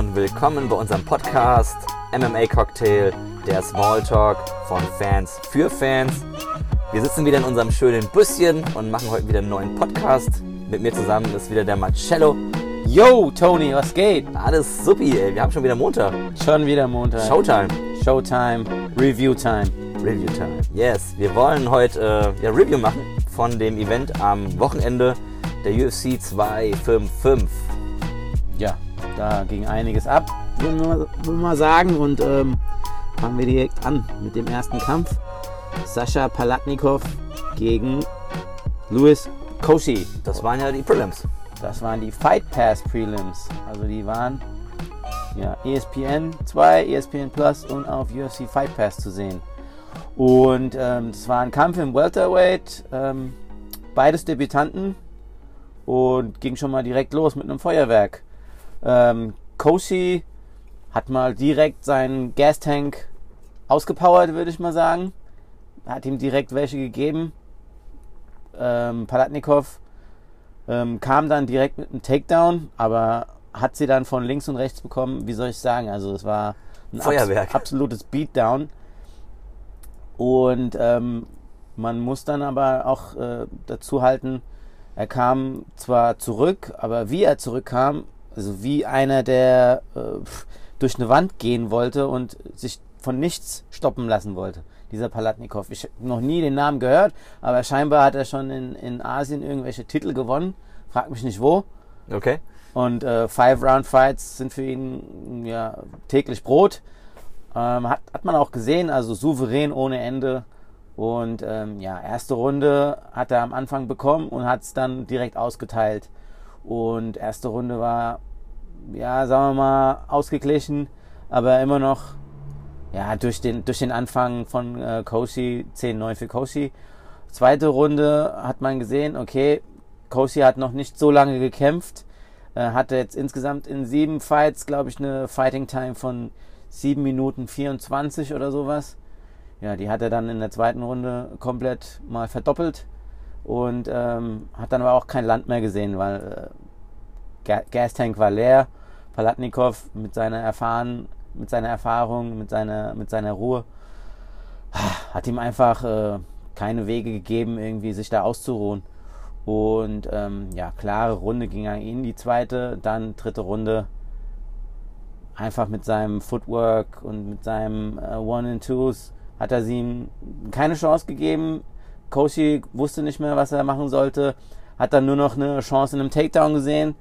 und willkommen bei unserem Podcast MMA Cocktail, der Smalltalk von Fans für Fans. Wir sitzen wieder in unserem schönen Büsschen und machen heute wieder einen neuen Podcast. Mit mir zusammen ist wieder der Marcello. Yo, Tony, was geht? Alles supi, ey. Wir haben schon wieder Montag. Schon wieder Montag. Showtime. Showtime, Review Time. Review Time. Yes, wir wollen heute äh, ja, Review machen von dem Event am Wochenende der UFC 255. Da ging einiges ab, würden wir, würden mal sagen. Und ähm, fangen wir direkt an mit dem ersten Kampf. Sascha Palatnikov gegen Louis Koshi. Das waren ja die Prelims. Das waren die Fight Pass Prelims. Also die waren ja, ESPN 2, ESPN Plus und auf UFC Fight Pass zu sehen. Und ähm, es war ein Kampf im Welterweight. Ähm, beides Debütanten. Und ging schon mal direkt los mit einem Feuerwerk. Ähm, Koshi hat mal direkt seinen Gastank ausgepowert, würde ich mal sagen. Hat ihm direkt welche gegeben. Ähm, Palatnikov ähm, kam dann direkt mit einem Takedown, aber hat sie dann von links und rechts bekommen. Wie soll ich sagen? Also es war ein Feuerwerk. abs absolutes Beatdown. Und ähm, man muss dann aber auch äh, dazu halten, er kam zwar zurück, aber wie er zurückkam, also wie einer, der äh, durch eine Wand gehen wollte und sich von nichts stoppen lassen wollte, dieser Palatnikov. Ich habe noch nie den Namen gehört, aber scheinbar hat er schon in, in Asien irgendwelche Titel gewonnen. Frag mich nicht wo. Okay. Und äh, Five-Round-Fights sind für ihn ja täglich Brot. Ähm, hat, hat man auch gesehen, also souverän ohne Ende. Und ähm, ja, erste Runde hat er am Anfang bekommen und hat es dann direkt ausgeteilt. Und erste Runde war, ja, sagen wir mal, ausgeglichen, aber immer noch, ja, durch den, durch den Anfang von äh, Koshi, 10-9 für Koshi. Zweite Runde hat man gesehen, okay, Koshi hat noch nicht so lange gekämpft, äh, hatte jetzt insgesamt in sieben Fights, glaube ich, eine Fighting Time von 7 Minuten 24 oder sowas. Ja, die hat er dann in der zweiten Runde komplett mal verdoppelt und ähm, hat dann aber auch kein Land mehr gesehen, weil äh, Gastank war leer. Palatnikov mit seiner Erfahren, mit seiner Erfahrung, mit seiner, mit seiner Ruhe hat ihm einfach äh, keine Wege gegeben, irgendwie sich da auszuruhen. Und ähm, ja, klare Runde ging an ihn, die zweite, dann dritte Runde einfach mit seinem Footwork und mit seinem äh, One and Twos hat er ihm keine Chance gegeben. Koshi wusste nicht mehr, was er machen sollte, hat dann nur noch eine Chance in einem Takedown gesehen.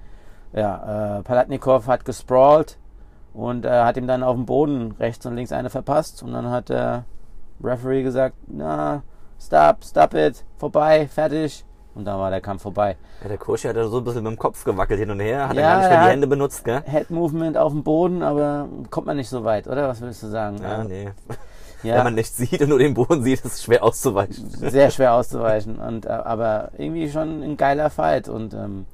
Ja, äh, Palatnikov hat gesprawlt und äh, hat ihm dann auf dem Boden rechts und links eine verpasst und dann hat der Referee gesagt, na, stop, stop it, vorbei, fertig. Und dann war der Kampf vorbei. Ja, der Koshi hat so ein bisschen mit dem Kopf gewackelt hin und her, hat Ja, ja, gar nicht mehr er die Hände benutzt, gell? Head Movement auf dem Boden, aber kommt man nicht so weit, oder? Was willst du sagen? Ja, nee. Ja. Wenn man nichts sieht und nur den Boden sieht, ist es schwer auszuweichen. sehr schwer auszuweichen. Und, äh, aber irgendwie schon ein geiler Fight und ähm,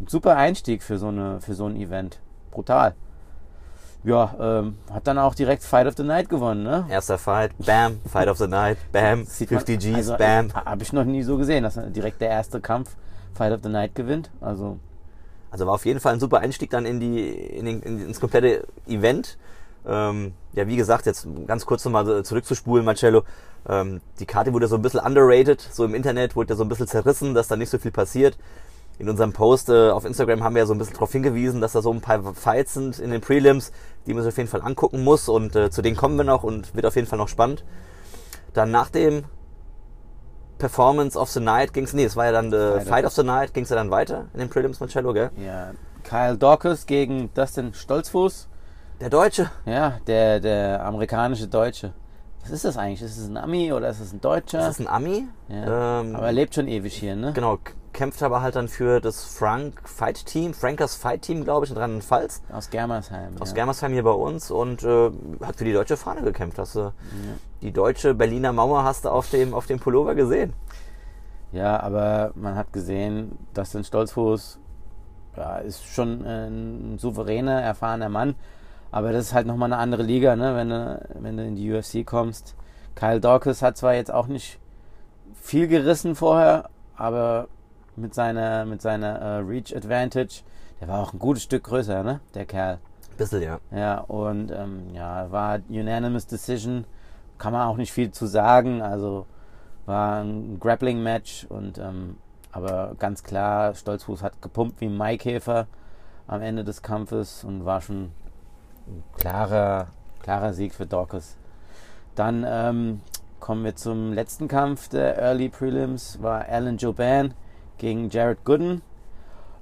ein super Einstieg für so, eine, für so ein Event. Brutal. Ja, ähm, hat dann auch direkt Fight of the Night gewonnen, ne? Erster Fight, bam, Fight of the Night, bam, Sieht man- 50 Gs, also, bam. Habe ich noch nie so gesehen, dass direkt der erste Kampf Fight of the Night gewinnt. Also, Also war auf jeden Fall ein super Einstieg dann in die, in den, in, ins komplette Event. Ähm, ja, wie gesagt, jetzt ganz kurz nochmal so zurückzuspulen, Marcello. Ähm, die Karte wurde so ein bisschen underrated, so im Internet wurde ja so ein bisschen zerrissen, dass da nicht so viel passiert. In unserem Post äh, auf Instagram haben wir ja so ein bisschen darauf hingewiesen, dass da so ein paar Fights sind in den Prelims, die man sich auf jeden Fall angucken muss und äh, zu denen kommen wir noch und wird auf jeden Fall noch spannend. Dann nach dem Performance of the Night ging's, nee, es war ja dann äh, Fight of Fight of the Night, ging's ja dann weiter in den Prelims, Marcello, gell? ja, Kyle Dawkins gegen Dustin Stolzfuß. Der Deutsche. Ja, der, der amerikanische Deutsche. Was ist das eigentlich? Ist es ein Ami oder ist es ein Deutscher? Das ist ein Ami. ja. Ähm, aber er lebt schon ewig hier, ne? genau, kämpft aber halt dann für das Frank Fight Team, Frankers Fight Team, glaube ich, in Rheinland-Pfalz. Aus Germersheim. Aus ja. Germersheim hier bei uns und äh, hat für die deutsche Fahne gekämpft. Hast du die deutsche Berliner Mauer hast du auf dem, auf dem Pullover gesehen? Ja, aber man hat gesehen, dass ein Stolzfuß ja, ist schon ein souveräner, erfahrener Mann. Aber das ist halt nochmal eine andere Liga, ne? wenn, du, wenn du in die UFC kommst. Kyle Dawkins hat zwar jetzt auch nicht viel gerissen vorher, aber mit seiner, mit seiner äh, Reach Advantage, der war auch ein gutes Stück größer, ne? der Kerl. Bissel, ja. Ja, und ähm, ja, war Unanimous Decision. Kann man auch nicht viel zu sagen. Also war ein Grappling-Match und ähm, aber ganz klar, Stolzfuß hat gepumpt wie ein Maikäfer am Ende des Kampfes und war schon klarer, klarer Sieg für Dorcas. Dann ähm, kommen wir zum letzten Kampf der Early Prelims, war Alan Joban gegen Jared Gooden.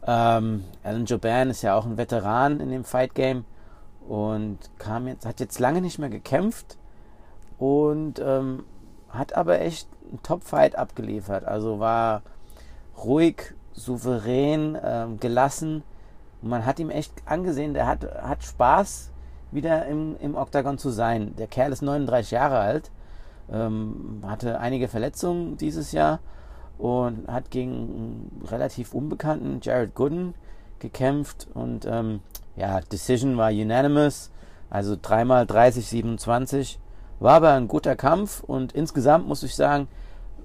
Ähm, Alan Joban ist ja auch ein Veteran in dem Fight Game und kam jetzt, hat jetzt lange nicht mehr gekämpft und ähm, hat aber echt einen Top-Fight abgeliefert. Also war ruhig, souverän, ähm, gelassen. Und man hat ihm echt angesehen, der hat, hat Spaß, wieder im, im Oktagon zu sein. Der Kerl ist 39 Jahre alt, ähm, hatte einige Verletzungen dieses Jahr und hat gegen einen relativ unbekannten Jared Gooden gekämpft. Und ähm, ja, Decision war unanimous, also dreimal 30, 27. War aber ein guter Kampf und insgesamt muss ich sagen,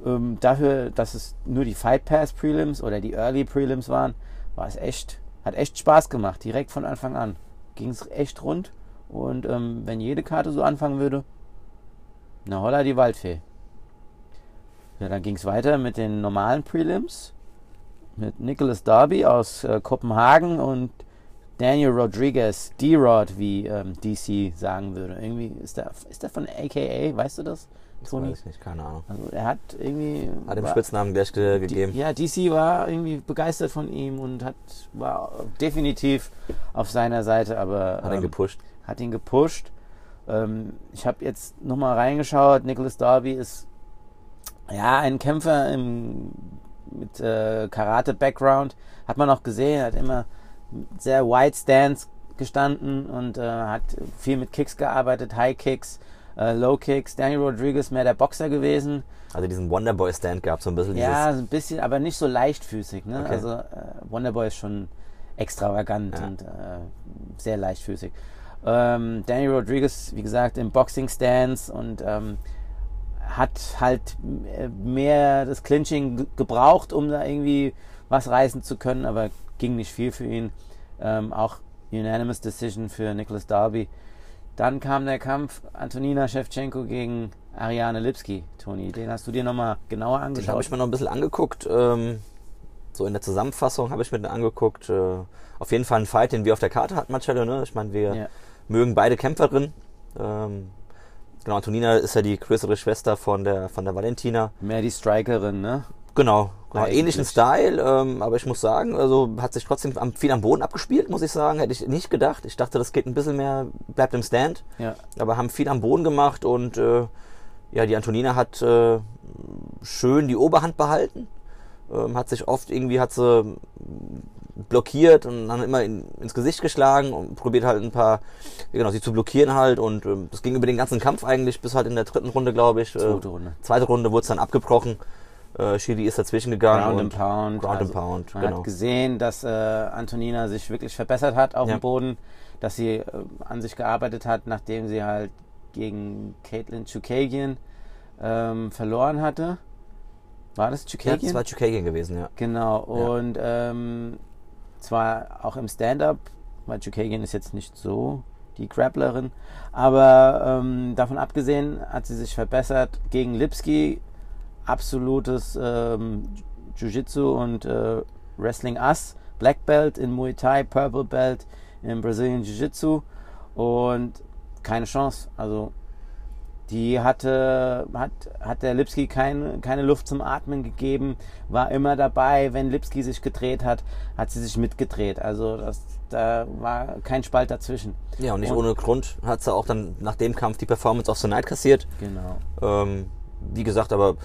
ähm, dafür, dass es nur die Fight Pass Prelims oder die Early Prelims waren, war es echt, hat echt Spaß gemacht, direkt von Anfang an. Ging es echt rund und ähm, wenn jede Karte so anfangen würde, na holla die Waldfee. Ja, dann ging es weiter mit den normalen Prelims. Mit Nicholas Darby aus äh, Kopenhagen und Daniel Rodriguez, D-Rod, wie ähm, DC sagen würde. Irgendwie ist der, ist der von AKA, weißt du das? Das weiß ich nicht, keine Ahnung. Also er hat irgendwie. Hat dem Spitznamen gleich ge gegeben. Ja, DC war irgendwie begeistert von ihm und hat war definitiv auf seiner Seite, aber. Hat ähm, ihn gepusht. Hat ihn gepusht. Ähm, ich habe jetzt nochmal reingeschaut. Nicholas Darby ist ja ein Kämpfer im, mit äh, Karate-Background. Hat man auch gesehen, hat immer sehr wide Stance gestanden und äh, hat viel mit Kicks gearbeitet, High Kicks äh, Low Kicks. Daniel Rodriguez mehr der Boxer gewesen. Also diesen Wonderboy Stand gab so ein bisschen. Ja, ein bisschen, aber nicht so leichtfüßig. Ne? Okay. Also äh, Wonderboy ist schon extravagant ja. und äh, sehr leichtfüßig. Ähm, Daniel Rodriguez, wie gesagt, im Boxing Stance und ähm, hat halt mehr das Clinching gebraucht, um da irgendwie was reißen zu können, aber ging nicht viel für ihn. Ähm, auch Unanimous Decision für Nicholas Darby. Dann kam der Kampf Antonina Shevchenko gegen Ariane Lipski. Toni, den hast du dir nochmal genauer angeschaut? Den habe ich mir noch ein bisschen angeguckt. Ähm, so in der Zusammenfassung habe ich mir den angeguckt. Äh, auf jeden Fall ein Fight, den wir auf der Karte hatten, Marcello. Ne? Ich meine, wir ja. mögen beide Kämpferinnen. Ähm, genau, Antonina ist ja die größere Schwester von der, von der Valentina. Mehr die Strikerin, ne? Genau, genau ähnlichen Style, ähm, aber ich muss sagen, also hat sich trotzdem viel am Boden abgespielt, muss ich sagen. Hätte ich nicht gedacht. Ich dachte, das geht ein bisschen mehr, bleibt im Stand. Ja. Aber haben viel am Boden gemacht und äh, ja, die Antonina hat äh, schön die Oberhand behalten. Ähm, hat sich oft irgendwie hat sie blockiert und dann immer in, ins Gesicht geschlagen und probiert halt ein paar, genau, sie zu blockieren halt und ähm, das ging über den ganzen Kampf eigentlich bis halt in der dritten Runde, glaube ich. Zweite Runde. Äh, zweite Runde wurde es dann abgebrochen. Äh, ist dazwischen gegangen. Ground and Pound. Ground also and Pound, man genau. hat gesehen, dass äh, Antonina sich wirklich verbessert hat auf ja. dem Boden, dass sie äh, an sich gearbeitet hat, nachdem sie halt gegen Caitlin Chukagian ähm, verloren hatte. War das Chukagian? Ja, das war Chukagian gewesen, ja. Genau, und ja. ähm, zwar auch im Stand-Up, weil Chukagian ist jetzt nicht so die Grapplerin, aber ähm, davon abgesehen hat sie sich verbessert gegen Lipski absolutes ähm, Jiu-Jitsu und äh, Wrestling Ass. Black Belt in Muay Thai, Purple Belt in Brazilian Jiu-Jitsu und keine Chance. Also die hatte, hat, hat der Lipski keine, keine Luft zum Atmen gegeben, war immer dabei. Wenn Lipski sich gedreht hat, hat sie sich mitgedreht. Also das, da war kein Spalt dazwischen. Ja, und nicht und, ohne Grund hat sie auch dann nach dem Kampf die Performance of the Night kassiert. Genau. Ähm, wie gesagt, aber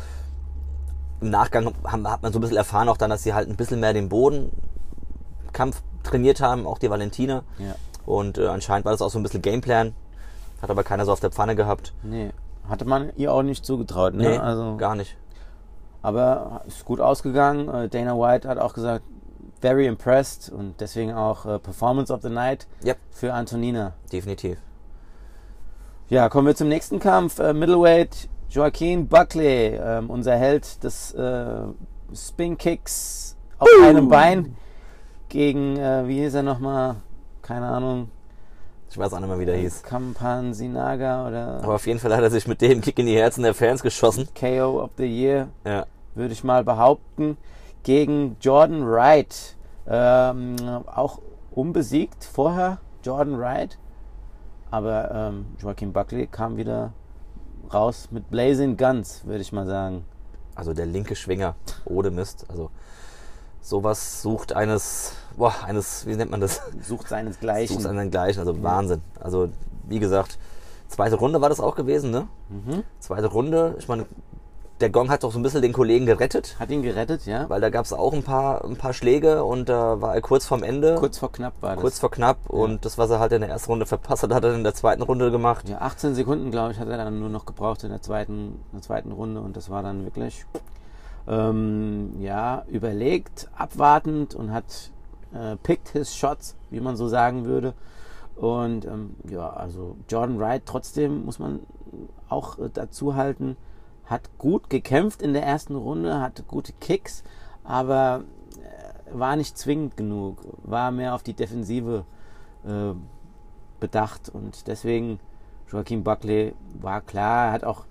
im Nachgang haben, hat man so ein bisschen erfahren auch dann, dass sie halt ein bisschen mehr den Bodenkampf trainiert haben, auch die Valentina. Ja. Und äh, anscheinend war das auch so ein bisschen Gameplan. Hat aber keiner so auf der Pfanne gehabt. Nee, hatte man ihr auch nicht zugetraut, ne? Nee, also, gar nicht. Aber ist gut ausgegangen. Äh, Dana White hat auch gesagt, very impressed und deswegen auch äh, Performance of the Night yep. für Antonina. Definitiv. Ja, kommen wir zum nächsten Kampf. Äh, Middleweight Joaquin Buckley, ähm, unser Held des äh, Spin-Kicks auf uh. einem Bein gegen, äh, wie hieß er nochmal? Keine Ahnung. Ich weiß auch nicht mehr, wie der hieß. Kampan Sinaga oder Aber auf jeden Fall hat er sich mit dem Kick in die Herzen der Fans geschossen. KO of the Year, Ja. würde ich mal behaupten, gegen Jordan Wright. Ähm, auch unbesiegt vorher, Jordan Wright. Aber ähm, Joaquin Buckley kam wieder raus mit Blazing Guns, würde ich mal sagen. Also der linke Schwinger, ohne Mist. Also sowas sucht eines, boah, eines, wie nennt man das? Sucht seinesgleichen. Sucht einen gleichen, also Wahnsinn. Also wie gesagt, zweite Runde war das auch gewesen, ne? Mhm. Zweite Runde, ich meine, der Gong hat doch so ein bisschen den Kollegen gerettet, Hat ihn gerettet, ja. weil da gab es auch ein paar, ein paar Schläge und da war er kurz vorm Ende, kurz, Kurz vor knapp war das. vor knapp und das, was er halt in der ersten Runde verpasst hat, hat er in der zweiten Runde gemacht. Ja, 18 Sekunden, glaube ich, hat er dann nur noch gebraucht in der zweiten, in der zweiten Runde und das war dann wirklich, ähm, ja, überlegt, abwartend und hat äh, picked his shots, wie man so sagen würde. Und ähm, ja, also Jordan Wright trotzdem muss man auch äh, dazu halten, hat gut gekämpft in der ersten Runde, hatte gute Kicks, aber äh, war nicht zwingend genug, war mehr auf die Defensive äh, bedacht und deswegen Joaquin Buckley war klar, hat auch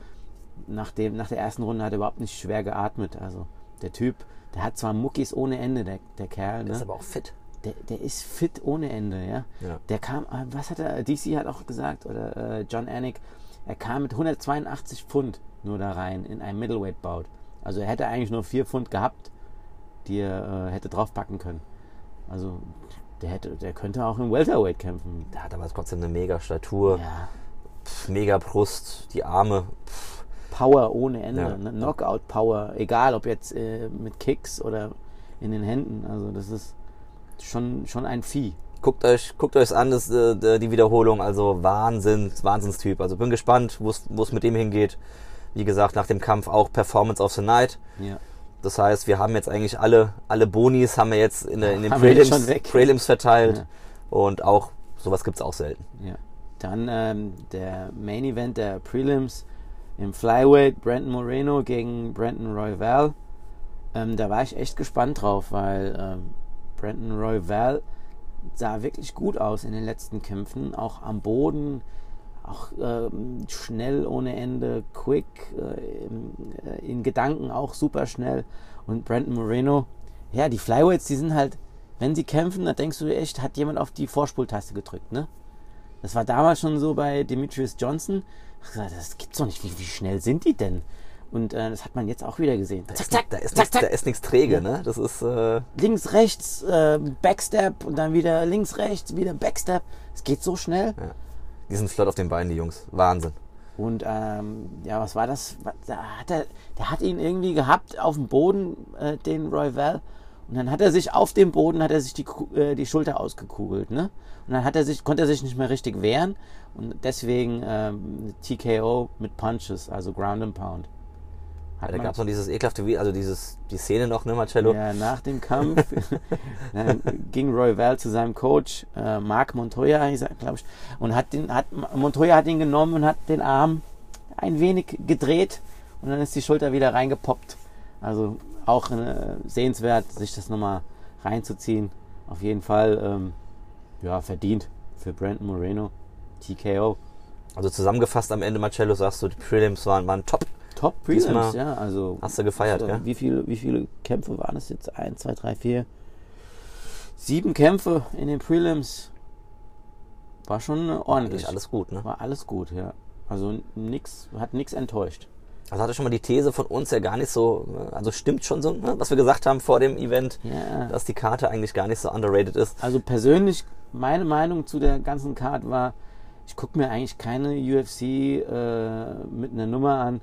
nach, dem, nach der ersten Runde hat er überhaupt nicht schwer geatmet. Also der Typ, der hat zwar Muckis ohne Ende, der, der Kerl, Der ist ne? aber auch fit. der, der ist fit ohne Ende, ja. Ja. Der kam, äh, was hat er, DC hat auch gesagt, oder äh, John Anik, er kam mit 182 Pfund nur da rein in ein Middleweight-Bout. Also er hätte eigentlich nur 4 Pfund gehabt, die er äh, hätte draufpacken können. Also der hätte, der könnte auch im Welterweight kämpfen. Der hat aber trotzdem eine mega Statur, Ja, mega Brust, die Arme. Pff, Power ohne Ende, Ja. ne? Knockout-Power, egal ob jetzt äh, mit Kicks oder in den Händen. Also das ist schon, schon ein Vieh. Guckt euch, guckt euch's an, das, äh, die Wiederholung. Also Wahnsinn, Wahnsinnstyp. Also bin gespannt, wo es mit dem hingeht. Wie gesagt, nach dem Kampf auch Performance of the Night. Ja. Das heißt, wir haben jetzt eigentlich alle, alle Bonis haben wir jetzt in, der, in den Prelims. Prelims verteilt. Ja. Und auch sowas gibt's auch selten. Ja. Dann ähm, der Main Event der Prelims im Flyweight, Brandon Moreno gegen Brandon Royval. Ähm, da war ich echt gespannt drauf, weil ähm, Brandon Royval sah wirklich gut aus in den letzten Kämpfen, auch am Boden, auch ähm, schnell ohne Ende, quick, äh, äh, in Gedanken auch super schnell. Und Brandon Moreno, ja, die Flyweights, die sind halt, wenn sie kämpfen, da denkst du echt, hat jemand auf die Vorspultaste gedrückt, ne? Das war damals schon so bei Demetrius Johnson. Ich gesagt, das gibt's doch nicht. Wie, wie schnell sind die denn? Und äh, das hat man jetzt auch wieder gesehen. Da Zack, ist, zack, da ist, zack, nichts, da zack. ist nichts träge, Ja. ne? Das ist, äh, Links, rechts, äh, Backstep und dann wieder links, rechts, wieder Backstep. Es geht so schnell. Die sind flott auf den Beinen, die Jungs. Wahnsinn. Und ähm, ja, was war das? Da hat er, der hat ihn irgendwie gehabt auf dem Boden, äh, den Royval. Und dann hat er sich auf dem Boden, hat er sich die, äh, die Schulter ausgekugelt, ne? Und dann hat er sich, konnte er sich nicht mehr richtig wehren. Und deswegen ähm, TKO mit Punches, also Ground and Pound. Hat da man- gab's noch dieses ekelhafte, Vi- also dieses, die Szene noch, ne, Marcello? ja, nach dem Kampf dann ging Royval zu seinem Coach, äh, Marc Montoya, glaube ich, und hat den, hat, Montoya hat ihn genommen und hat den Arm ein wenig gedreht und dann ist die Schulter wieder reingepoppt. Also auch äh, sehenswert, sich das nochmal reinzuziehen. Auf jeden Fall, ähm, ja, verdient für Brandon Moreno. TKO. Also zusammengefasst am Ende, Marcello, sagst du, die Prelims waren, waren top. Top Prelims, ja. Also, Hast du gefeiert, also, ja? wie, viele, wie viele Kämpfe waren es jetzt? Eins, zwei, drei, vier. Sieben Kämpfe in den Prelims. War schon ordentlich. Eigentlich alles gut, ne? War alles gut, ja. Also nix, hat nichts enttäuscht. Also hatte schon mal die These von uns ja gar nicht so, also stimmt schon so, ne, was wir gesagt haben vor dem Event, Ja. dass die Karte eigentlich gar nicht so underrated ist. Also persönlich, meine Meinung zu der ganzen Card war, ich gucke mir eigentlich keine UFC äh, mit einer Nummer an,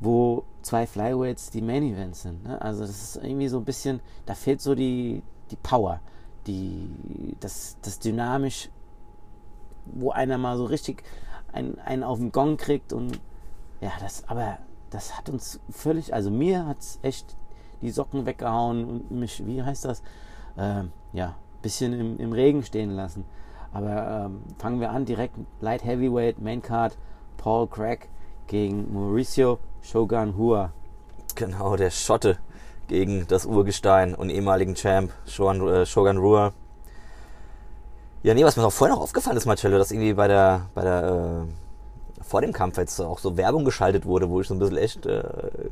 wo zwei Flyweights die Main Events sind. Ne? Also das ist irgendwie so ein bisschen, da fehlt so die, die Power, die, das, das dynamisch, wo einer mal so richtig einen, einen auf den Gong kriegt und ja, das, aber das hat uns völlig, also mir hat es echt die Socken weggehauen und mich, wie heißt das, ähm, ja, bisschen im, im Regen stehen lassen. Aber ähm, fangen wir an, direkt Light Heavyweight, Main Card, Paul Craig gegen Mauricio Shogun Hua. Genau, der Schotte gegen das Urgestein und ehemaligen Champ Shogun, äh, Shogun Rua. Ja, nee, was mir noch vorher noch aufgefallen ist, Marcello, dass irgendwie bei der, bei der, äh, vor dem Kampf jetzt auch so Werbung geschaltet wurde, wo ich so ein bisschen echt äh,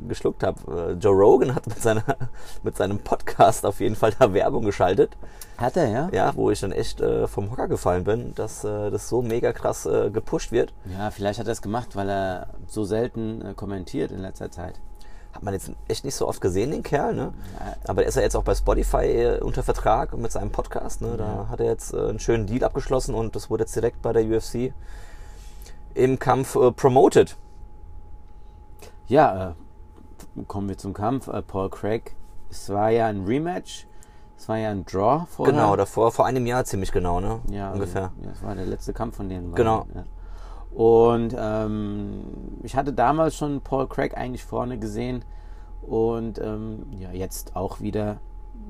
geschluckt habe. Äh, Joe Rogan hat mit, seiner, mit seinem Podcast auf jeden Fall da Werbung geschaltet. Hat er, ja? Ja, wo ich dann echt äh, vom Hocker gefallen bin, dass äh, das so mega krass äh, gepusht wird. Ja, vielleicht hat er es gemacht, weil er so selten äh, kommentiert in letzter Zeit. Hat man jetzt echt nicht so oft gesehen, den Kerl, ne? Ja. Aber er ist ja jetzt auch bei Spotify äh, unter Vertrag mit seinem Podcast, ne? Da Ja. hat er jetzt äh, einen schönen Deal abgeschlossen und das wurde jetzt direkt bei der UFC im Kampf äh, promoted. Ja, äh, kommen wir zum Kampf. Äh, Paul Craig, es war ja ein Rematch. Es war ja ein Draw vorher. Genau, davor, vor einem Jahr ziemlich genau, ne? Ja, ungefähr. Ja, das war der letzte Kampf von denen. Genau. Ja. Und ähm, ich hatte damals schon Paul Craig eigentlich vorne gesehen und ähm, ja, jetzt auch wieder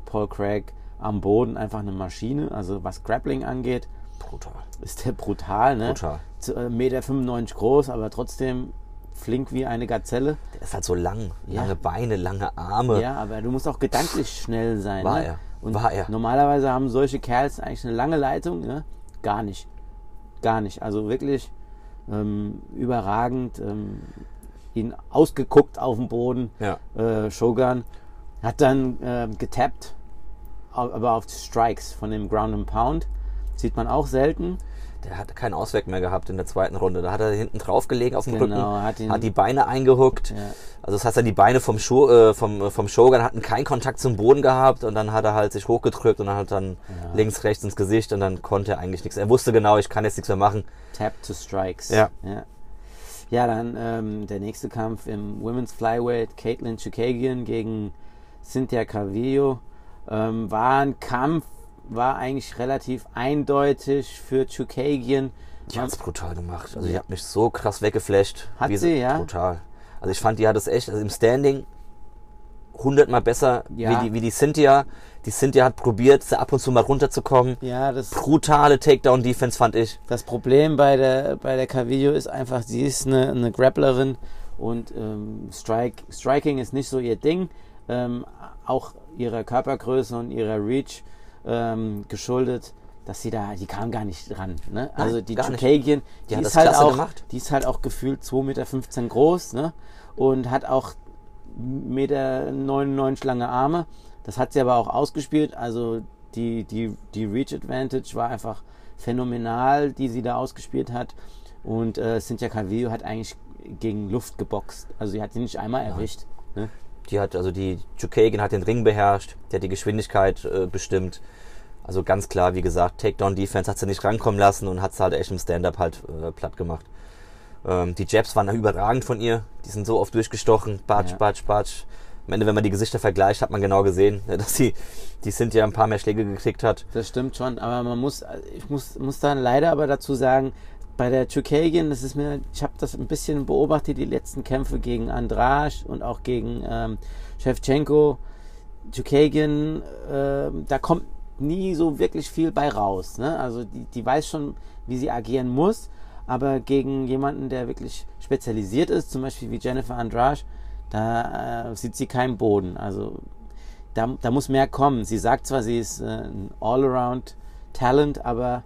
Paul Craig am Boden einfach eine Maschine. Also was Grappling angeht, Brutal. ist der brutal, ne? Brutal. Z- äh, Meter 95 groß, aber trotzdem flink wie eine Gazelle. Der ist halt so lang. Ja. Lange Beine, lange Arme. Ja, aber du musst auch gedanklich schnell sein. War ne? er. Und War er. normalerweise haben solche Kerls eigentlich eine lange Leitung. Ne? Gar nicht. Gar nicht. Also wirklich ähm, überragend. Ähm, ihn ausgeguckt auf dem Boden. Ja. Äh, Shogun hat dann ähm, getappt, aber auf Strikes von dem Ground and Pound. Sieht man auch selten. Der hat keinen Ausweg mehr gehabt in der zweiten Runde. Da hat er hinten drauf gelegen auf dem Genau, Rücken, hat ihn- hat die Beine eingehuckt. Ja. Also das heißt, er die Beine vom, Show, äh, vom, äh, vom Shogun hatten keinen Kontakt zum Boden gehabt und dann hat er halt sich hochgedrückt und dann hat dann Ja. links, rechts ins Gesicht und dann konnte er eigentlich nichts. Er wusste genau, ich kann jetzt nichts mehr machen. Tap to Strikes. Ja. Ja, ja dann ähm, der nächste Kampf im Women's Flyweight, Caitlin Chukagian gegen Cynthia Calvillo. Ähm, war ein Kampf, war eigentlich relativ eindeutig für Chukagian. Die hat's brutal gemacht. Also die hat mich so krass weggeflasht. Hat Wie sie, ja? Brutal. Also ich fand, die hat es echt, also im Standing hundertmal besser Ja. wie, die, wie die Cynthia. Die Cynthia hat probiert, ab und zu mal runterzukommen. Ja, das, Brutale Takedown-Defense fand ich. das Problem bei der, bei der Calvillo ist einfach, sie ist eine, eine Grapplerin und ähm, Strike, Striking ist nicht so ihr Ding. Ähm, auch ihrer Körpergröße und ihrer Reach ähm, geschuldet, dass sie da, die kam gar nicht ran. Ne? Nein, also die. Chukagian, die, Die ist halt klasse auch, gemacht. die ist halt auch gefühlt 2,15 Meter groß ne? und hat auch 1,99 Meter lange Arme. Das hat sie aber auch ausgespielt. Also die, die, die Reach Advantage war einfach phänomenal, die sie da ausgespielt hat. Und äh, Cynthia Calvillo hat eigentlich gegen Luft geboxt. Also sie hat sie nicht einmal erwischt. Ne? Die hat, also die Chukagan hat den Ring beherrscht, die hat die Geschwindigkeit äh, bestimmt. Also ganz klar, wie gesagt, Takedown-Defense hat sie nicht rankommen lassen und hat sie halt echt im Stand-Up halt äh, platt gemacht. Ähm, die Jabs waren überragend von ihr. Die sind so oft durchgestochen. Batsch, Ja. batsch, batsch. Am Ende, wenn man die Gesichter vergleicht, hat man genau gesehen, dass sie, die sind ja ein paar mehr Schläge gekriegt hat. Das stimmt schon, aber man muss, ich muss, muss dann leider aber dazu sagen, bei der Chukagian, das ist mir, ich habe das ein bisschen beobachtet, die letzten Kämpfe gegen Andrasch und auch gegen ähm, Shevchenko. Chukagian, ähm, da kommt nie so wirklich viel bei raus. Ne? Also die, die weiß schon, wie sie agieren muss, aber gegen jemanden, der wirklich spezialisiert ist, zum Beispiel wie Jennifer Andrasch, da äh, sieht sie keinen Boden. Also da, da muss mehr kommen. Sie sagt zwar, sie ist äh, ein All-Around-Talent, aber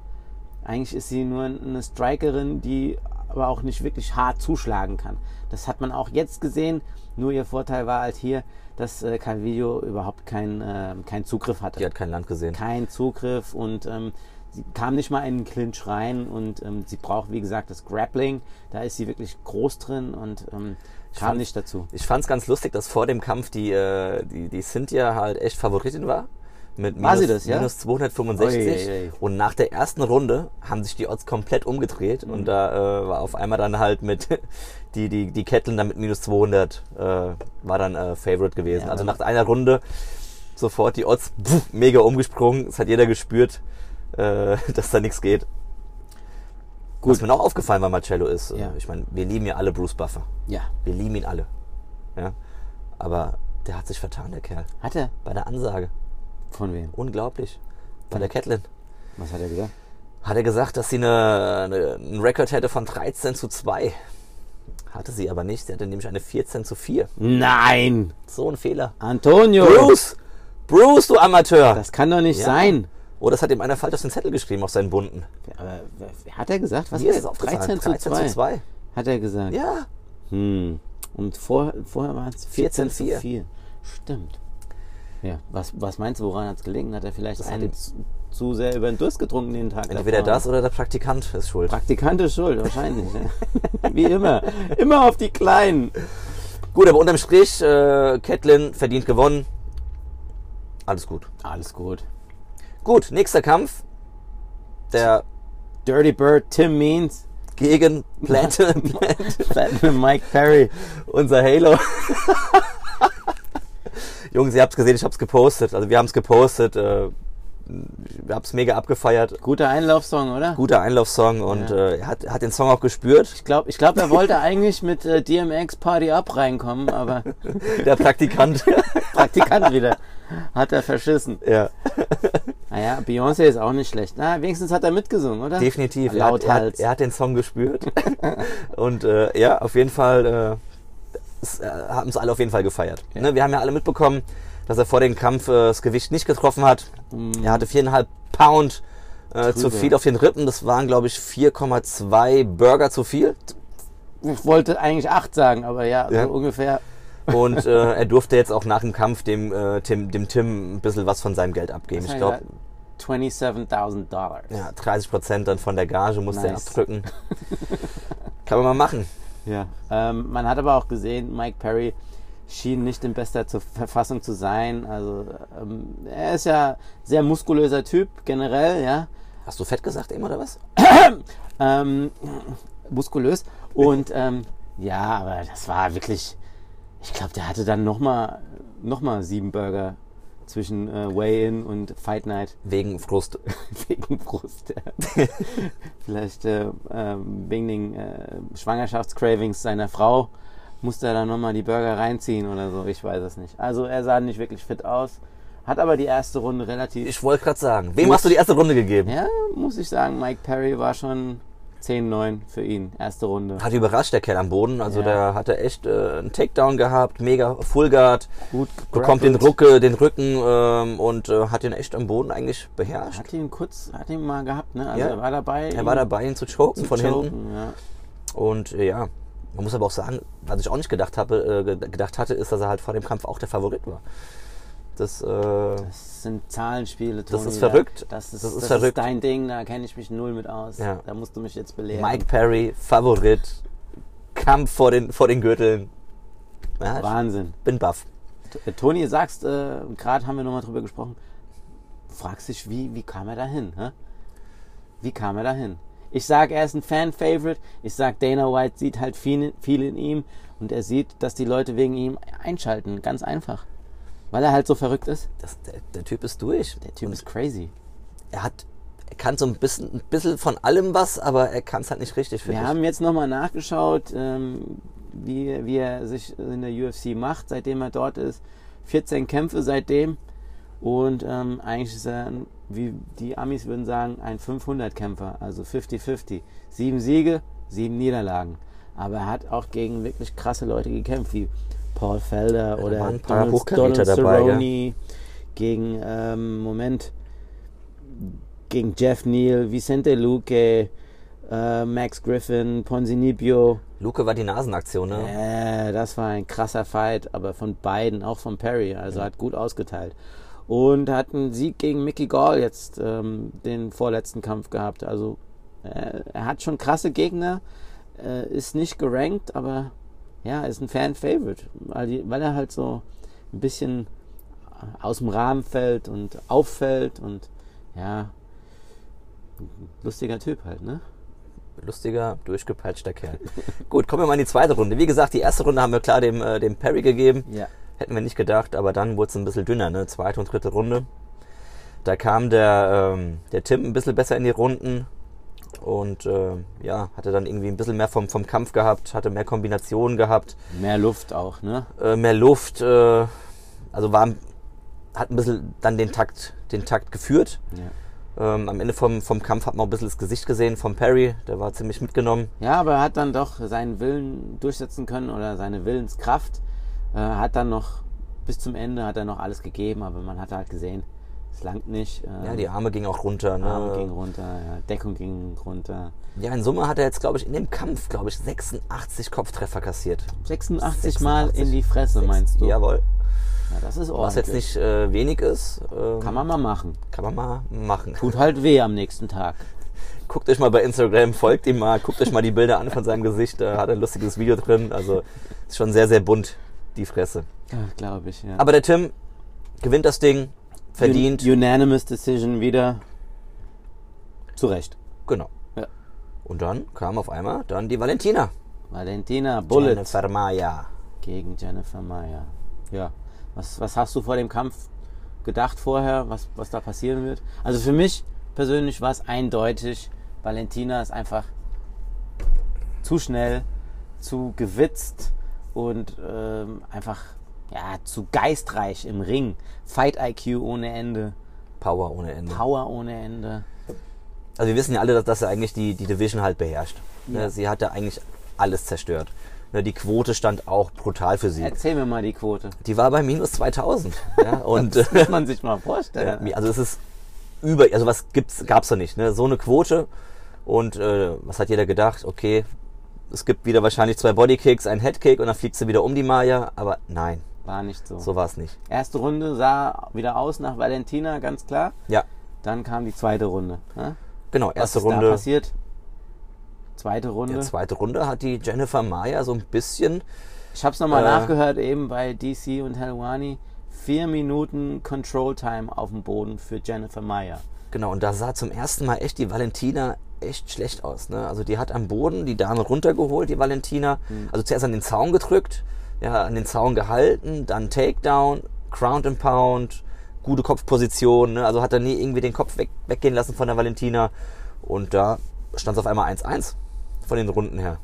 eigentlich ist sie nur eine Strikerin, die aber auch nicht wirklich hart zuschlagen kann. Das hat man auch jetzt gesehen. Nur ihr Vorteil war halt hier, dass äh, Calvillo überhaupt keinen äh, keinen Zugriff hatte. Die hat kein Land gesehen. Kein Zugriff und ähm, sie kam nicht mal in den Clinch rein und ähm, sie braucht, wie gesagt, das Grappling. Da ist sie wirklich groß drin und ähm, kam fand- nicht dazu. Ich fand's ganz lustig, dass vor dem Kampf die, äh, die, die Cynthia halt echt Favoritin war. Mit minus, sie das, ja? minus 265. Ui, ui, ui. Und nach der ersten Runde haben sich die Odds komplett umgedreht. Mhm. Und da äh, war auf einmal dann halt mit die, die, die Ketteln dann mit minus 200 äh, war dann äh, Favorite gewesen. Ja, also nach einer Runde sofort die Odds pff, mega umgesprungen. Es hat jeder gespürt, äh, dass da nichts geht. Gut. Was mir noch aufgefallen war, Marcello, ist, äh, Ja. ich meine, wir lieben ja alle Bruce Buffer. Ja, Wir lieben ihn alle. Ja. Aber der hat sich vertan, der Kerl. hat er? Bei der Ansage. Von wem? Unglaublich. Bei der Catlin. Was hat er gesagt? Hat er gesagt, dass sie eine, eine, einen Rekord hätte von 13 zu 2. Hatte sie aber nicht. Sie hatte nämlich eine 14 zu 4. Nein! So ein Fehler. Antonio! Bruce! Bruce, du Amateur! Das kann doch nicht Ja. sein. Oder es hat ihm einer falsch auf den Zettel geschrieben, auf seinen bunten. Aber hat er gesagt? Was war ist es das? aufgefallen. 13 zu 2. 13 zu 2. Hat er gesagt. Ja. Hm. Und vor, vorher waren es 14 zu 14-4. 4. Stimmt. Ja, was, was meinst du, woran hat es gelegen? Hat er vielleicht Das einen zu, zu sehr über den Durst getrunken den Tag Entweder davor? das oder der Praktikant ist schuld. Praktikant ist schuld, wahrscheinlich. ja. Wie immer. Immer auf die Kleinen. Gut, aber unterm Strich, äh, Catlin verdient gewonnen. Alles gut. Alles gut. Gut, nächster Kampf. Der Dirty Bird, Tim Means, gegen Platinum, Platinum Mike Perry. unser Halo. Jungs, ihr habt's gesehen, ich hab's gepostet. Also wir haben's gepostet. Äh, wir haben's mega abgefeiert. Guter Einlaufsong, oder? Guter Einlaufsong und Ja. äh, er hat, hat den Song auch gespürt. Ich glaube, ich glaub, er wollte eigentlich mit äh, DMX Party Up reinkommen, aber Der Praktikant. Praktikant wieder. Hat er verschissen. ja, Naja, Beyoncé ist auch nicht schlecht. Na, wenigstens hat er mitgesungen, oder? definitiv. Er hat, er, hat, er hat den Song gespürt. und äh, ja, auf jeden Fall äh, es, äh, haben es alle auf jeden Fall gefeiert. Ja. Ne, wir haben ja alle mitbekommen, dass er vor dem Kampf äh, das Gewicht nicht getroffen hat. Mm. Er hatte viereinhalb Pound äh, zu viel auf den Rippen. Das waren, glaube ich, 4,2 Burger zu viel. Ich wollte eigentlich acht sagen, aber ja, Ja. so ungefähr. Und äh, er durfte jetzt auch nach dem Kampf dem, äh, Tim, dem Tim ein bisschen was von seinem Geld abgeben. Ich glaube, 27.000 Dollars. ja, 30 Prozent dann von der Gage musste er Nice. abdrücken. Kann man mal machen. Ja. Ähm, man hat aber auch gesehen, Mike Perry schien nicht in bester Verfassung zu sein. Also ähm, er ist ja sehr muskulöser Typ generell, ja. Hast du fett gesagt eben oder was? Ähm, muskulös. Und ähm, ja, aber das war wirklich. Ich glaube, der hatte dann nochmal noch mal sieben Burger zwischen äh, Weigh-In und Fight Night Wegen Frust. wegen Brust. Ja. Vielleicht äh, ähm, wegen den äh, Schwangerschaftscravings seiner Frau musste er dann nochmal die Burger reinziehen oder so. Ich weiß es nicht. Also er sah nicht wirklich fit aus. Hat aber die erste Runde relativ. Ich wollte gerade sagen. Wem hast du die erste Runde gegeben? ja, muss ich sagen, Mike Perry war schon 10-9 für ihn. Erste Runde. Hat überrascht, der Kerl am Boden. Also Ja. der hatte echt äh, einen Takedown gehabt, mega Fullguard, Gut bekommt den. Rucke, den Rücken ähm, und äh, hat ihn echt am Boden eigentlich beherrscht. Hat ihn kurz, hat ihn mal gehabt, ne? Also Ja. er war dabei. Er ihn war dabei, ihn zu choken zu von hinten. choken, Ja. Und äh, ja, man muss aber auch sagen, was ich auch nicht gedacht, habe, äh, ge- gedacht hatte, ist, dass er halt vor dem Kampf auch der Favorit war. Das, äh, Das sind Zahlenspiele, Toni. ist verrückt. Da- Das ist, Das ist das verrückt. ist dein Ding, da kenne ich mich null mit aus. Ja. Da musst du mich jetzt belehren. Mike Perry, Favorit, Kampf vor den, vor den Gürteln. Ja, Wahnsinn. bin baff. Äh, Toni, sagst, äh, gerade haben wir nochmal drüber gesprochen, fragst dich, wie, wie kam er dahin? Hä? Wie kam er dahin? Ich sage, er ist ein Fan-Favorite. Ich sage, Dana White sieht halt viel, viel in ihm und er sieht, dass die Leute wegen ihm einschalten. Ganz einfach. Weil er halt so verrückt ist. Das, der, der Typ ist durch. Der Typ Und ist crazy. er hat, er kann so ein bisschen, ein bisschen von allem was, aber er kann es halt nicht richtig, finde Wir ich. haben jetzt nochmal nachgeschaut, ähm, wie, wie er sich in der UFC macht, seitdem er dort ist. 14 Kämpfe seitdem. Und ähm, eigentlich ist er, wie die Amis würden sagen, ein 500-Kämpfer, also 50-50. Sieben Siege, sieben Niederlagen. Aber er hat auch gegen wirklich krasse Leute gekämpft, wie Paul Felder da oder waren ein paar Donald, Donald Cerrone, gegen, ähm, Moment, gegen Jeff Neal, Vicente Luque, äh, Max Griffin, Ponzinibio. Luke war die Nasenaktion, ne? Äh, das war ein krasser Fight, aber von beiden, auch von Perry, also hat gut ausgeteilt. Und hat einen Sieg gegen Mickey Gall jetzt ähm, den vorletzten Kampf gehabt. Also äh, er hat schon krasse Gegner, äh, ist nicht gerankt, aber ja, ist ein Fan-Favorite, weil, weil er halt so ein bisschen aus dem Rahmen fällt und auffällt und ja, lustiger Typ halt, ne? Lustiger, durchgepeitschter Kerl. Gut, kommen wir mal in die zweite Runde. Wie gesagt, die erste Runde haben wir klar dem, äh, dem Perry gegeben. Ja. Hätten wir nicht gedacht, aber dann wurde es ein bisschen dünner, ne? Zweite und dritte Runde. Da kam der, ähm, der Tim ein bisschen besser in die Runden und äh, ja, hatte dann irgendwie ein bisschen mehr vom, vom Kampf gehabt, hatte mehr Kombinationen gehabt, Mehr Luft auch, ne? äh, mehr Luft, äh, also war, hat ein bisschen dann den Takt, den Takt geführt. Ja. Ähm, am Ende vom, vom Kampf hat man auch ein bisschen das Gesicht gesehen vom Perry, der war ziemlich mitgenommen. Ja, aber er hat dann doch seinen Willen durchsetzen können oder seine Willenskraft. Äh, hat dann noch bis zum Ende hat er noch alles gegeben, aber man hat halt gesehen, Es langt nicht. ähm, Ja, die Arme gingen auch runter. Ne? Arme ging runter, ja, Deckung ging runter. Ja, in Summe hat er jetzt, glaube ich, in dem Kampf, glaube ich, 86 Kopftreffer kassiert. 86, Mal 86. in die Fresse, meinst du? Jawohl. Ja, das ist Was ordentlich. jetzt nicht äh, wenig ist, ähm, Kann man mal machen. kann man mal machen. Tut halt weh am nächsten Tag. Guckt euch mal bei Instagram, folgt ihm mal, guckt euch mal die Bilder an von seinem Gesicht. Da hat er ein lustiges Video drin. Also ist schon sehr, sehr bunt, die Fresse. Ja, glaube ich, ja. Aber der Tim gewinnt das Ding, verdient. Un Unanimous Decision wieder. Zu Recht. Genau. Ja. Und dann kam auf einmal dann die Valentina. Valentina Bullet Jennifer Maya. gegen Jennifer Meyer. Ja. Was, was hast du vor dem Kampf gedacht vorher, was, was da passieren wird? Also für mich persönlich war es eindeutig, Valentina ist einfach zu schnell, zu gewitzt und ähm, einfach ja, zu geistreich im Ring. Fight IQ ohne Ende, Power ohne Ende. Power ohne Ende. Also wir wissen ja alle, dass, dass er eigentlich die, die Division halt beherrscht. Ja. Ne, Sie hat da eigentlich alles zerstört. Ne, Die Quote stand auch brutal für sie. Erzähl mir mal die Quote. Die war bei minus 2000. Ja, und äh, Muss man sich mal vorstellen. Ja, also es ist über, also was gibt's, gab's da nicht, ne? So eine Quote und äh, was hat jeder gedacht? Okay, es gibt wieder wahrscheinlich zwei Bodykicks, ein Headkick und dann fliegt sie wieder um die Maya, aber nein, War nicht so. so war es nicht. Erste Runde sah wieder aus nach Valentina, ganz klar. Ja, Dann kam die zweite Runde. Ne? genau, Was erste ist da Runde. passiert? Zweite Runde. Ja, zweite Runde hat die Jennifer Maya so ein bisschen, Ich habe es nochmal Äh, nachgehört, eben bei DC und Helwani. Vier Minuten Control Time auf dem Boden für Jennifer Meyer. genau, und da sah zum ersten Mal echt die Valentina echt schlecht aus. Ne? Also die hat am Boden die Dame runtergeholt, die Valentina. Mhm. Also zuerst an den Zaun gedrückt, ja, an den Zaun gehalten, dann Takedown, Ground and Pound, gute Kopfposition. Ne? Also hat er nie irgendwie den Kopf weg, weggehen lassen von der Valentina. Und da stand es auf einmal 1-1 von den Runden her.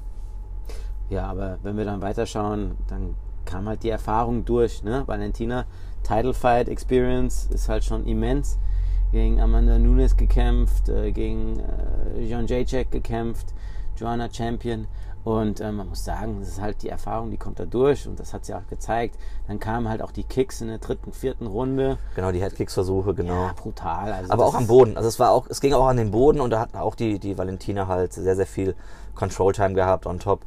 Ja, aber wenn wir dann weiterschauen, dann kam halt die Erfahrung durch. Ne? Valentina, Title Fight Experience ist halt schon immens. Gegen Amanda Nunes gekämpft, äh, gegen äh, John Jacek gekämpft, Joanna Champion. Und äh, man muss sagen, das ist halt die Erfahrung, die kommt da durch und das hat sie auch gezeigt. Dann kamen halt auch die Kicks in der dritten, vierten Runde. Genau, die Headkicks-Versuche, genau. Ja, brutal. Also Aber auch am Boden. Also es war auch, es ging auch an den Boden und da hat auch die, die Valentina halt sehr, sehr viel Control Time gehabt on top.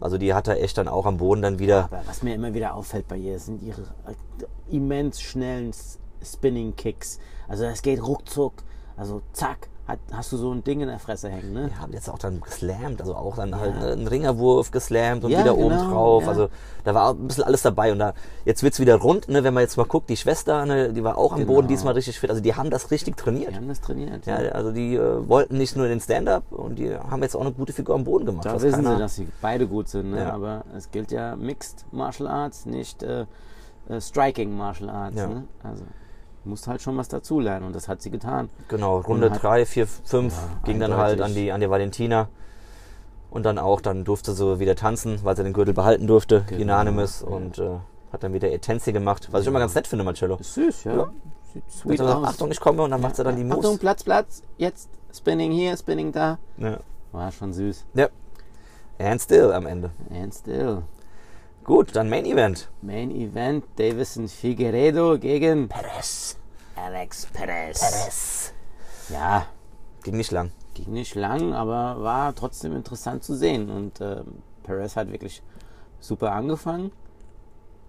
Also die hat er echt dann auch am Boden dann wieder. Aber was mir immer wieder auffällt bei ihr, sind ihre äh, immens schnellen S- Spinning Kicks. Also das geht ruckzuck. Also zack, hat, hast du so ein Ding in der Fresse hängen, ne? Ja, jetzt auch dann geslammt, also auch dann halt einen Ringerwurf geslammt und Ja, wieder oben genau, drauf. ja. Also da war ein bisschen alles dabei und da jetzt wird's wieder rund, ne, wenn man jetzt mal guckt, die Schwester, ne, die war auch am Genau. Boden diesmal richtig fit. Also die haben das richtig trainiert. Die haben das trainiert. Ja, also die äh, wollten nicht nur den Stand-up und die haben jetzt auch eine gute Figur am Boden gemacht. Da wissen keiner- sie, dass sie beide gut sind, ne? Ja. aber es gilt ja Mixed Martial Arts, nicht äh, äh, Striking Martial Arts. Ja. Ne? Also musst halt schon was dazulernen und das hat sie getan. Genau, Runde hat- 3, 4, 5 Ja, ging dann halt an die, an die Valentina. Und dann auch, dann durfte sie wieder tanzen, weil sie den Gürtel behalten durfte, Genau, Unanimous. ja. Und äh, hat dann wieder ihr Tänzchen gemacht, was ich immer ganz nett finde, Marcello. Ist süß, ja. Ja. Sieht Sweet sagt, aus. Achtung, ich komme und dann macht sie dann die Achtung, Moves. Platz, Platz. Jetzt Spinning hier, Spinning da. Ja. War schon süß. ja. And still am Ende. And still. Gut, dann Main Event. Main Event, Davison Figueredo gegen Perez. Alex Perez. Perez. Ja, Ging nicht lang. ging nicht lang, aber war trotzdem interessant zu sehen. Und ähm, Perez hat wirklich super angefangen.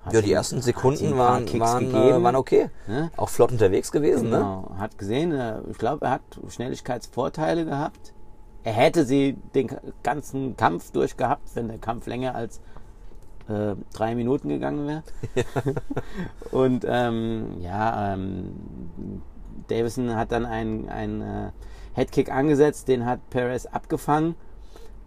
Hat Ja, die ersten Sekunden waren, waren, äh, gegeben, waren okay. ne? Auch flott unterwegs gewesen, ne? Genau, hat gesehen, äh, ich glaube, er hat Schnelligkeitsvorteile gehabt. Er hätte sie den ganzen Kampf durchgehabt, wenn der Kampf länger als äh, drei Minuten gegangen wäre. Und ähm, ja, ähm, Davison hat dann einen, einen äh, Headkick angesetzt, den hat Perez abgefangen.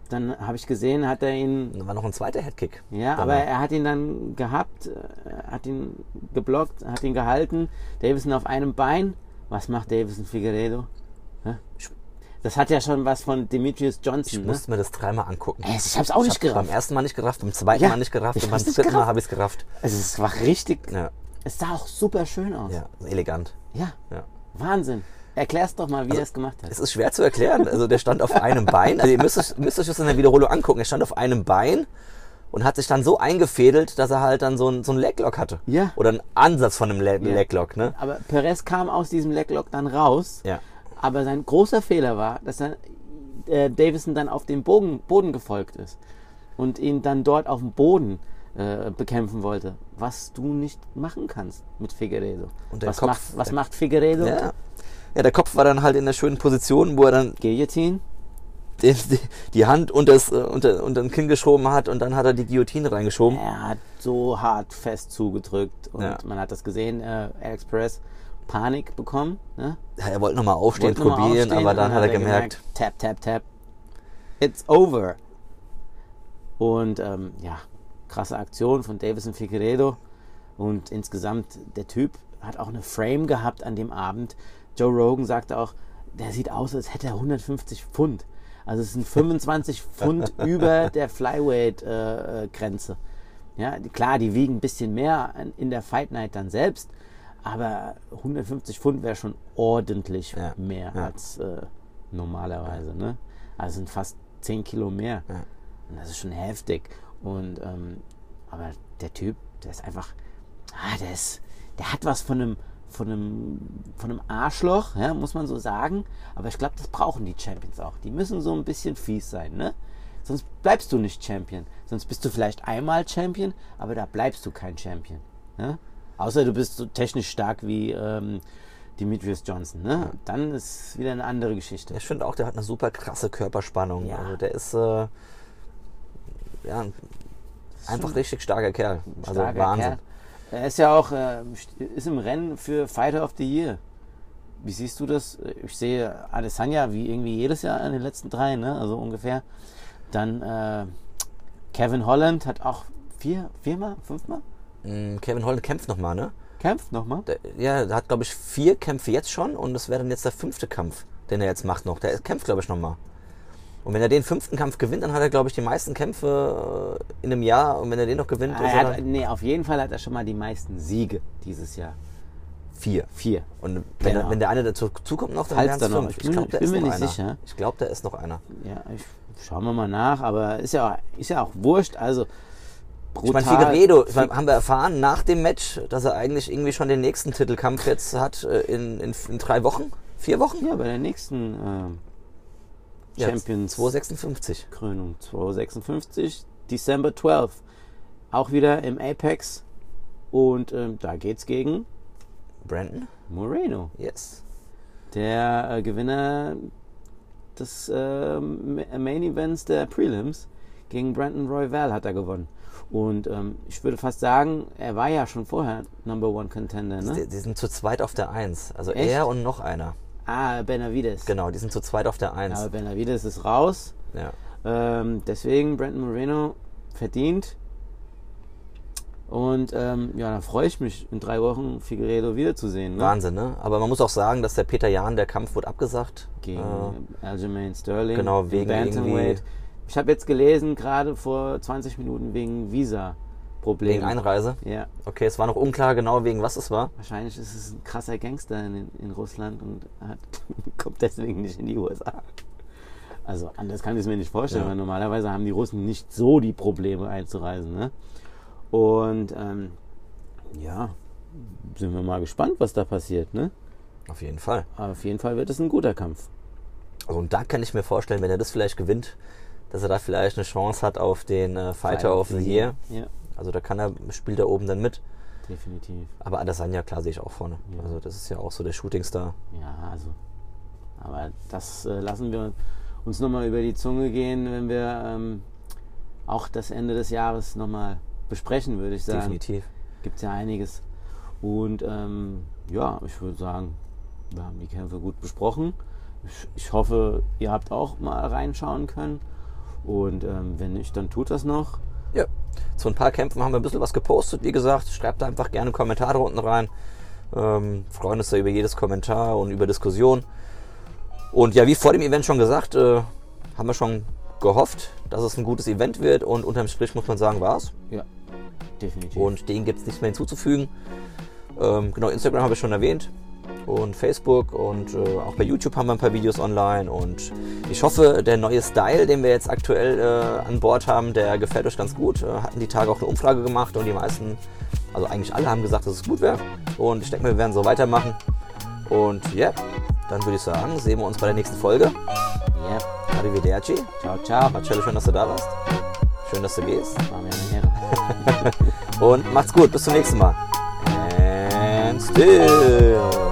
Dann habe ich gesehen, hat er ihn dann war noch ein zweiter Headkick. ja, aber er hat ihn dann gehabt, äh, hat ihn geblockt, hat ihn gehalten. Davison auf einem Bein. Was macht Davison Figueredo? Das hat ja schon was von Demetrius Ich Johnson. Ne? musste mir das dreimal angucken. Ey, ich hab's auch nicht hab's gerafft. Beim ersten Mal nicht gerafft, beim zweiten Ja, Mal nicht gerafft ich und beim dritten Mal habe ich es gerafft. Also es war richtig, Ja, es sah auch super schön aus. ja, elegant. Ja, Ja. Wahnsinn. Erklär's doch mal, wie er es gemacht hat. Es ist schwer zu erklären. Also der stand auf einem Bein. Also ihr müsst, euch- müsst euch das in der Wiederholung angucken. Er stand auf einem Bein und hat sich dann so eingefädelt, dass er halt dann so ein, so ein Leglock hatte. Ja. Oder einen Ansatz von einem Le Ja. Leglock, ne? Aber Perez kam aus diesem Leglock dann raus. Ja. Aber sein großer Fehler war, dass er äh, Davison dann auf den Boden, Boden gefolgt ist und ihn dann dort auf dem Boden äh, bekämpfen wollte, was du nicht machen kannst mit Figueredo. Was Kopf- macht, was macht Figueredo? Ja. Ja, der Kopf war dann halt in der schönen Position, wo er dann Guillotine. die, die, die Hand unter das, äh, unter, unter den Kinn geschoben hat und dann hat er die Guillotine reingeschoben. Er hat so hart fest zugedrückt und Ja. man hat das gesehen, äh, Alex Perez Panik bekommen. Ne? Ja, er wollte nochmal aufstehen, Wollte noch probieren, aufstehen aber und dann hat er gemerkt, tap, tap, tap. It's over. Und ähm, ja, krasse Aktion von Davison Figueredo. Und insgesamt, der Typ hat auch eine Frame gehabt an dem Abend. Joe Rogan sagte auch, der sieht aus, als hätte er 150 Pfund. Also es sind 25 Pfund über der Flyweight-Grenze. ja, die- klar, die wiegen ein bisschen mehr in der Fight Night dann selbst, aber 150 Pfund wäre schon ordentlich Ja, mehr ja. als äh, normalerweise. Ne? Also sind fast 10 Kilo mehr. Und das ist schon heftig. Und ähm, aber der Typ, der ist einfach, ah, der ist, der hat was von einem, von einem, von einem Arschloch, ja, muss man so sagen. Aber ich glaube, das brauchen die Champions auch. Die müssen so ein bisschen fies sein, ne? Sonst bleibst du nicht Champion. Sonst bist du vielleicht einmal Champion, aber da bleibst du kein Champion. Ne? Außer du bist so technisch stark wie ähm, Demetrius Johnson. Ne? Dann ist wieder eine andere Geschichte. ich finde auch, der hat eine super krasse Körperspannung. Ja. Also der ist äh, ja, ein- einfach richtig starker Kerl. Also Starker Wahnsinn. Kerl. Er ist ja auch äh, ist im Rennen für Fighter of the Year. Wie siehst du das? Ich sehe Adesanya wie irgendwie jedes Jahr in den letzten drei, ne? also ungefähr. Dann äh, Kevin Holland hat auch vier, viermal, fünfmal Kevin Holland kämpft nochmal, ne? kämpft nochmal. Der, ja, der hat, glaube ich, vier Kämpfe jetzt schon und das wäre dann jetzt der fünfte Kampf, den er jetzt macht noch. Der kämpft, glaube ich, nochmal. Und wenn er den fünften Kampf gewinnt, dann hat er, glaube ich, die meisten Kämpfe äh, in einem Jahr. Und wenn er den noch gewinnt, Ah, er er hat, nee, auf jeden Fall hat er schon mal die meisten Siege dieses Jahr. vier. Vier. Und wenn, Genau. wenn der eine dazu zukommt noch, dann wären es fünf. ich Ich glaube, ich da ist mir noch nicht einer. sicher. Ich glaube, da ist noch einer. Ja, ich, schauen wir mal nach, aber ist ja, auch- ist ja auch wurscht. Also Ich meine, brutal. Figueredo, ich mein, haben wir erfahren nach dem Match, dass er eigentlich irgendwie schon den nächsten Titelkampf jetzt hat äh, in, in, in drei Wochen? Vier Wochen? Ja, bei der nächsten Ja, Champions 256. Krönung 256, December 12. Auch wieder im Apex. Und ähm, da geht's gegen Brandon? Moreno. Yes. Der äh, Gewinner des äh, Ma- Main Events der Prelims gegen Brandon Royval hat er gewonnen. Und ähm, ich würde fast sagen, er war ja schon vorher Number One Contender, Die, ne? die sind zu zweit auf der Eins. Also Echt? er und noch einer. Ah, Benavides. Genau, die sind zu zweit auf der Eins. Aber Benavides ist raus. Ja. Ähm, deswegen Brandon Moreno verdient. Und ähm, ja, da freue ich mich, in drei Wochen Figueredo wiederzusehen. Ne? Wahnsinn, ne? Aber man muss auch sagen, dass der Peter Jahn, der Kampf wurde abgesagt. Gegen Äh, Aljamain Sterling. genau, wegen Bantamweight. Ich habe jetzt gelesen, gerade vor 20 Minuten, wegen Visa-Problemen. wegen Einreise. Ja, Okay, es war noch unklar genau, wegen was es war. wahrscheinlich ist es ein krasser Gangster in, in Russland und hat, kommt deswegen nicht in die USA. Also anders kann ich es mir nicht vorstellen, Ja. weil normalerweise haben die Russen nicht so die Probleme einzureisen. Ne? Und ähm, ja, sind wir mal gespannt, was da passiert. Ne? Auf jeden Fall. Aber auf jeden Fall wird es ein guter Kampf. Also, und da kann ich mir vorstellen, wenn er das vielleicht gewinnt, dass er da vielleicht eine Chance hat auf den äh, Fighter of the Year. Ja, Also da kann er, spielt er oben dann mit. definitiv. Aber Adesanya, klar, sehe ich auch vorne. Ja. Also das ist ja auch so der Shootingstar. Ja, also. Aber das äh, lassen wir uns nochmal über die Zunge gehen, wenn wir ähm, auch das Ende des Jahres nochmal besprechen, würde ich sagen. Definitiv. Gibt es ja einiges. Und ähm, ja, ich würde sagen, wir haben die Kämpfe gut besprochen. Ich, ich hoffe, ihr habt auch mal reinschauen können. Und ähm, wenn nicht, dann tut das noch. Ja. Zu ein paar Kämpfen haben wir ein bisschen was gepostet. Wie gesagt, schreibt da einfach gerne Kommentare unten rein. Ähm, freuen uns da über jedes Kommentar und über Diskussion. Und ja, wie vor dem Event schon gesagt, äh, haben wir schon gehofft, dass es ein gutes Event wird. Und unterm Strich muss man sagen, war es. Ja, definitiv. Und dem gibt es nichts mehr hinzuzufügen. Ähm, genau, Instagram habe ich schon erwähnt. Und Facebook und äh, auch bei YouTube haben wir ein paar Videos online und ich hoffe, der neue Style, den wir jetzt aktuell äh, an Bord haben, der gefällt euch ganz gut. Äh, hatten die Tage auch eine Umfrage gemacht und die meisten, also eigentlich alle haben gesagt, dass es gut wäre und ich denke, wir werden so weitermachen und ja, dann würde ich sagen, sehen wir uns bei der nächsten Folge. Ja. Arrivederci. Ciao, ciao. Marcello, schön, dass du da warst. Schön, dass du gehst. War mir eine Ehre. Und macht's gut. Bis zum nächsten Mal. And still.